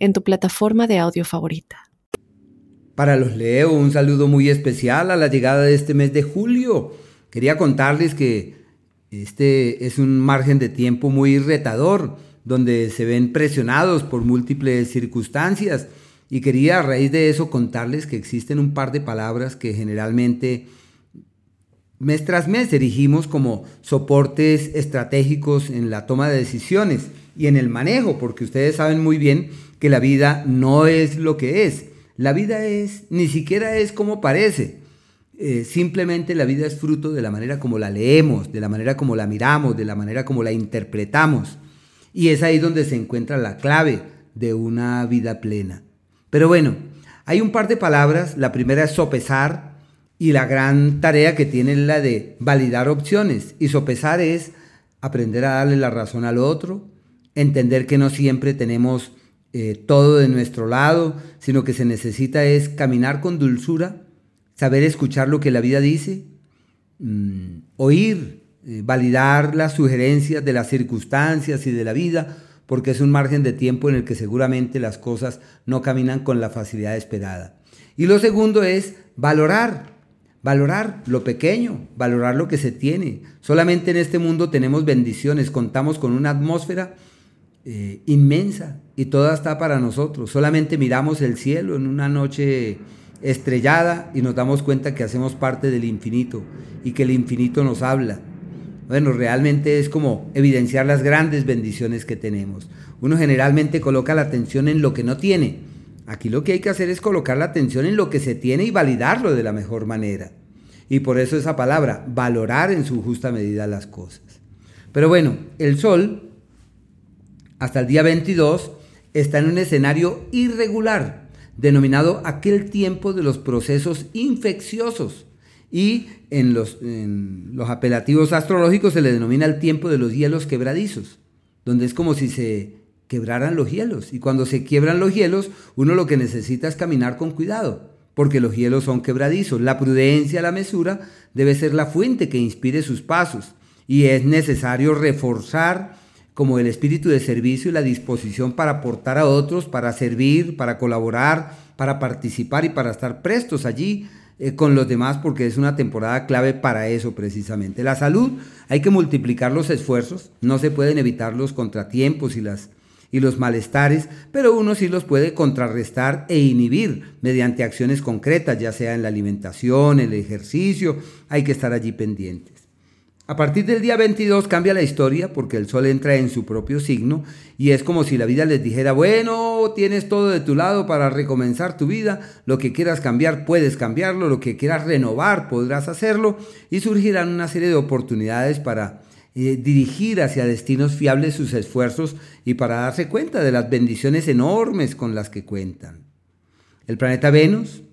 en tu plataforma de audio favorita. Para los Leo, un saludo muy especial a la llegada de este mes de julio. Quería contarles que este es un margen de tiempo muy retador, donde se ven presionados por múltiples circunstancias. Y quería a raíz de eso contarles que existen un par de palabras que generalmente mes tras mes erigimos como soportes estratégicos en la toma de decisiones y en el manejo, porque ustedes saben muy bien que la vida no es lo que es. La vida es, ni siquiera es como parece. Eh, simplemente la vida es fruto de la manera como la leemos, de la manera como la miramos, de la manera como la interpretamos. Y es ahí donde se encuentra la clave de una vida plena. Pero bueno, hay un par de palabras. La primera es sopesar y la gran tarea que tiene es la de validar opciones. Y sopesar es aprender a darle la razón al otro, entender que no siempre tenemos eh, todo de nuestro lado, sino que se necesita es caminar con dulzura, saber escuchar lo que la vida dice, mm, oír, eh, validar las sugerencias de las circunstancias y de la vida, porque es un margen de tiempo en el que seguramente las cosas no caminan con la facilidad esperada. Y lo segundo es valorar, valorar lo pequeño, valorar lo que se tiene. Solamente en este mundo tenemos bendiciones, contamos con una atmósfera eh, inmensa y toda está para nosotros. Solamente miramos el cielo en una noche estrellada y nos damos cuenta que hacemos parte del infinito y que el infinito nos habla. Bueno, realmente es como evidenciar las grandes bendiciones que tenemos. Uno generalmente coloca la atención en lo que no tiene. Aquí lo que hay que hacer es colocar la atención en lo que se tiene y validarlo de la mejor manera. Y por eso esa palabra, valorar en su justa medida las cosas. Pero bueno, el sol hasta el día 22, está en un escenario irregular, denominado aquel tiempo de los procesos infecciosos. Y en los, en los apelativos astrológicos se le denomina el tiempo de los hielos quebradizos, donde es como si se quebraran los hielos. Y cuando se quiebran los hielos, uno lo que necesita es caminar con cuidado, porque los hielos son quebradizos. La prudencia, la mesura, debe ser la fuente que inspire sus pasos. Y es necesario reforzar como el espíritu de servicio y la disposición para aportar a otros, para servir, para colaborar, para participar y para estar prestos allí eh, con los demás, porque es una temporada clave para eso precisamente. La salud, hay que multiplicar los esfuerzos, no se pueden evitar los contratiempos y, las, y los malestares, pero uno sí los puede contrarrestar e inhibir mediante acciones concretas, ya sea en la alimentación, el ejercicio, hay que estar allí pendientes. A partir del día 22 cambia la historia porque el sol entra en su propio signo y es como si la vida les dijera, bueno, tienes todo de tu lado para recomenzar tu vida, lo que quieras cambiar puedes cambiarlo, lo que quieras renovar podrás hacerlo y surgirán una serie de oportunidades para eh, dirigir hacia destinos fiables sus esfuerzos y para darse cuenta de las bendiciones enormes con las que cuentan. El planeta Venus,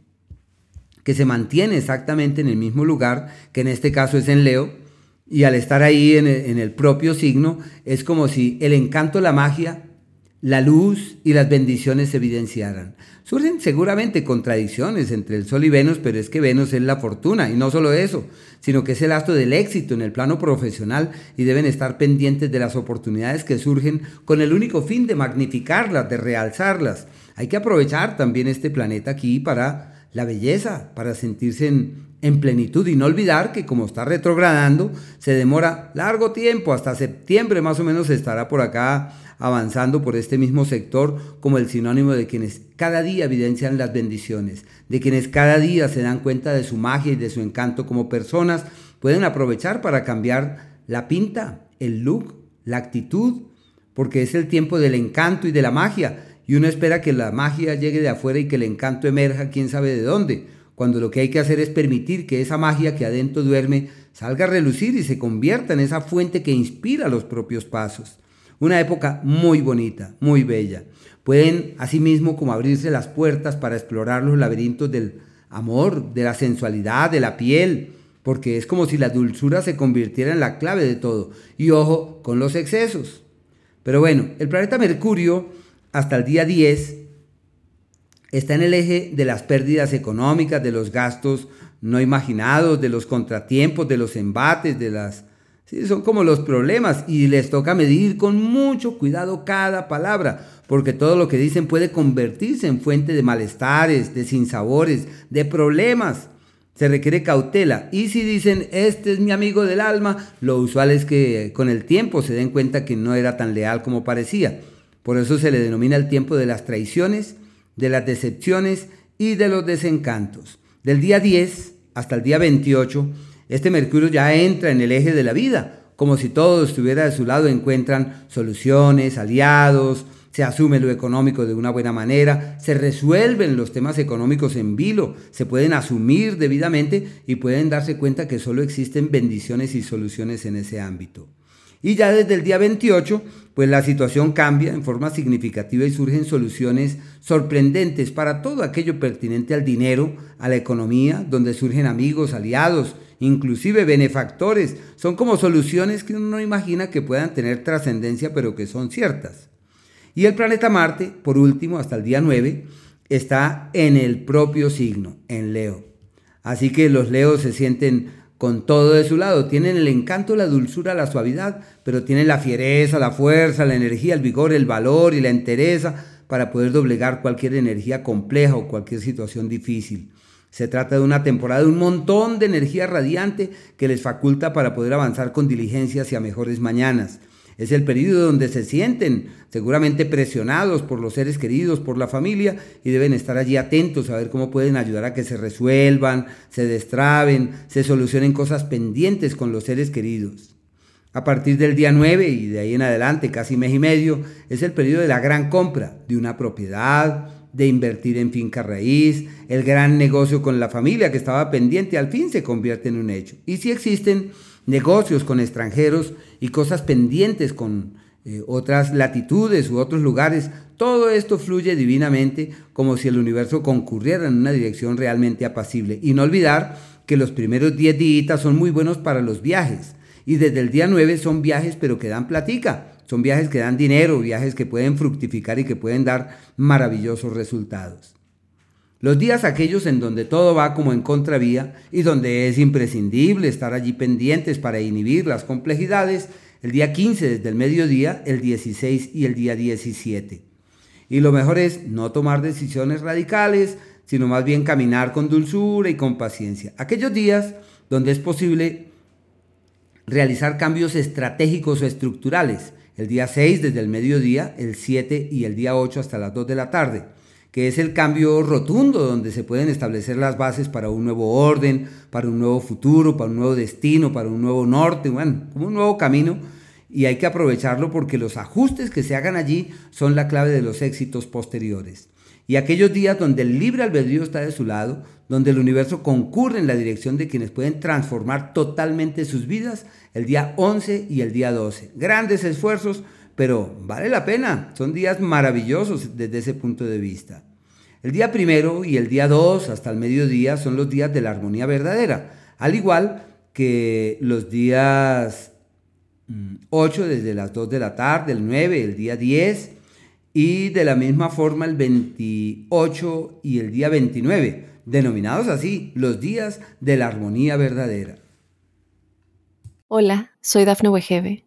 que se mantiene exactamente en el mismo lugar, que en este caso es en Leo, y al estar ahí en el, propio signo, es como si el encanto, la magia, la luz y las bendiciones se evidenciaran. Surgen seguramente contradicciones entre el Sol y Venus, pero es que Venus es la fortuna, y no solo eso, sino que es el astro del éxito en el plano profesional y deben estar pendientes de las oportunidades que surgen con el único fin de magnificarlas, de realzarlas. Hay que aprovechar también este planeta aquí para la belleza, para sentirse en, en plenitud y no olvidar que como está retrogradando, se demora largo tiempo, hasta septiembre más o menos estará por acá avanzando por este mismo sector como el sinónimo de quienes cada día evidencian las bendiciones, de quienes cada día se dan cuenta de su magia y de su encanto como personas, pueden aprovechar para cambiar la pinta, el look, la actitud, porque es el tiempo del encanto y de la magia, y uno espera que la magia llegue de afuera y que el encanto emerja quién sabe de dónde cuando lo que hay que hacer es permitir que esa magia que adentro duerme salga a relucir y se convierta en esa fuente que inspira los propios pasos. Una época muy bonita, muy bella. Pueden asimismo como abrirse las puertas para explorar los laberintos del amor, de la sensualidad, de la piel, porque es como si la dulzura se convirtiera en la clave de todo. Y ojo con los excesos. Pero bueno, el planeta Mercurio hasta el día 10 está en el eje de las pérdidas económicas, de los gastos no imaginados, de los contratiempos, de los embates, de las... Sí, son como los problemas y les toca medir con mucho cuidado cada palabra, porque todo lo que dicen puede convertirse en fuente de malestares, de sinsabores, de problemas. Se requiere cautela y si dicen, este es mi amigo del alma, lo usual es que con el tiempo se den cuenta que no era tan leal como parecía. Por eso se le denomina el tiempo de las traiciones, de las decepciones y de los desencantos. Del día 10 hasta el día 28, este Mercurio ya entra en el eje de la vida, como si todo estuviera de su lado, encuentran soluciones, aliados, se asume lo económico de una buena manera, se resuelven los temas económicos en vilo, se pueden asumir debidamente y pueden darse cuenta que solo existen bendiciones y soluciones en ese ámbito. Y ya desde el día 28, pues la situación cambia en forma significativa y surgen soluciones sorprendentes para todo aquello pertinente al dinero, a la economía, donde surgen amigos, aliados, inclusive benefactores. Son como soluciones que uno no imagina que puedan tener trascendencia, pero que son ciertas. Y el planeta Marte, por último, hasta el día 9, está en el propio signo, en Leo. Así que los Leos se sienten con todo de su lado. Tienen el encanto, la dulzura, la suavidad, pero tienen la fiereza, la fuerza, la energía, el vigor, el valor y la entereza para poder doblegar cualquier energía compleja o cualquier situación difícil. Se trata de una temporada de un montón de energía radiante que les faculta para poder avanzar con diligencia hacia mejores mañanas. Es el periodo donde se sienten seguramente presionados por los seres queridos, por la familia, y deben estar allí atentos a ver cómo pueden ayudar a que se resuelvan, se destraben, se solucionen cosas pendientes con los seres queridos. A partir del día 9 y de ahí en adelante, casi mes y medio, es el periodo de la gran compra de una propiedad, de invertir en finca raíz, el gran negocio con la familia que estaba pendiente, al fin se convierte en un hecho. Y si existen negocios con extranjeros y cosas pendientes con eh, otras latitudes u otros lugares, todo esto fluye divinamente como si el universo concurriera en una dirección realmente apacible. Y no olvidar que los primeros 10 días son muy buenos para los viajes. Y desde el día 9 son viajes pero que dan platica. Son viajes que dan dinero, viajes que pueden fructificar y que pueden dar maravillosos resultados. Los días aquellos en donde todo va como en contravía y donde es imprescindible estar allí pendientes para inhibir las complejidades, el día 15 desde el mediodía, el 16 y el día 17. Y lo mejor es no tomar decisiones radicales, sino más bien caminar con dulzura y con paciencia. Aquellos días donde es posible realizar cambios estratégicos o estructurales, el día 6 desde el mediodía, el 7 y el día 8 hasta las 2 de la tarde que es el cambio rotundo donde se pueden establecer las bases para un nuevo orden, para un nuevo futuro, para un nuevo destino, para un nuevo norte, bueno, como un nuevo camino y hay que aprovecharlo porque los ajustes que se hagan allí son la clave de los éxitos posteriores. Y aquellos días donde el libre albedrío está de su lado, donde el universo concurre en la dirección de quienes pueden transformar totalmente sus vidas, el día 11 y el día 12. Grandes esfuerzos, pero vale la pena, son días maravillosos desde ese punto de vista. El día primero y el día 2 hasta el mediodía son los días de la armonía verdadera, al igual que los días 8 mm, desde las 2 de la tarde, el 9, el día 10 y de la misma forma el 28 y el día 29, denominados así los días de la armonía verdadera. Hola, soy Dafne Wegebe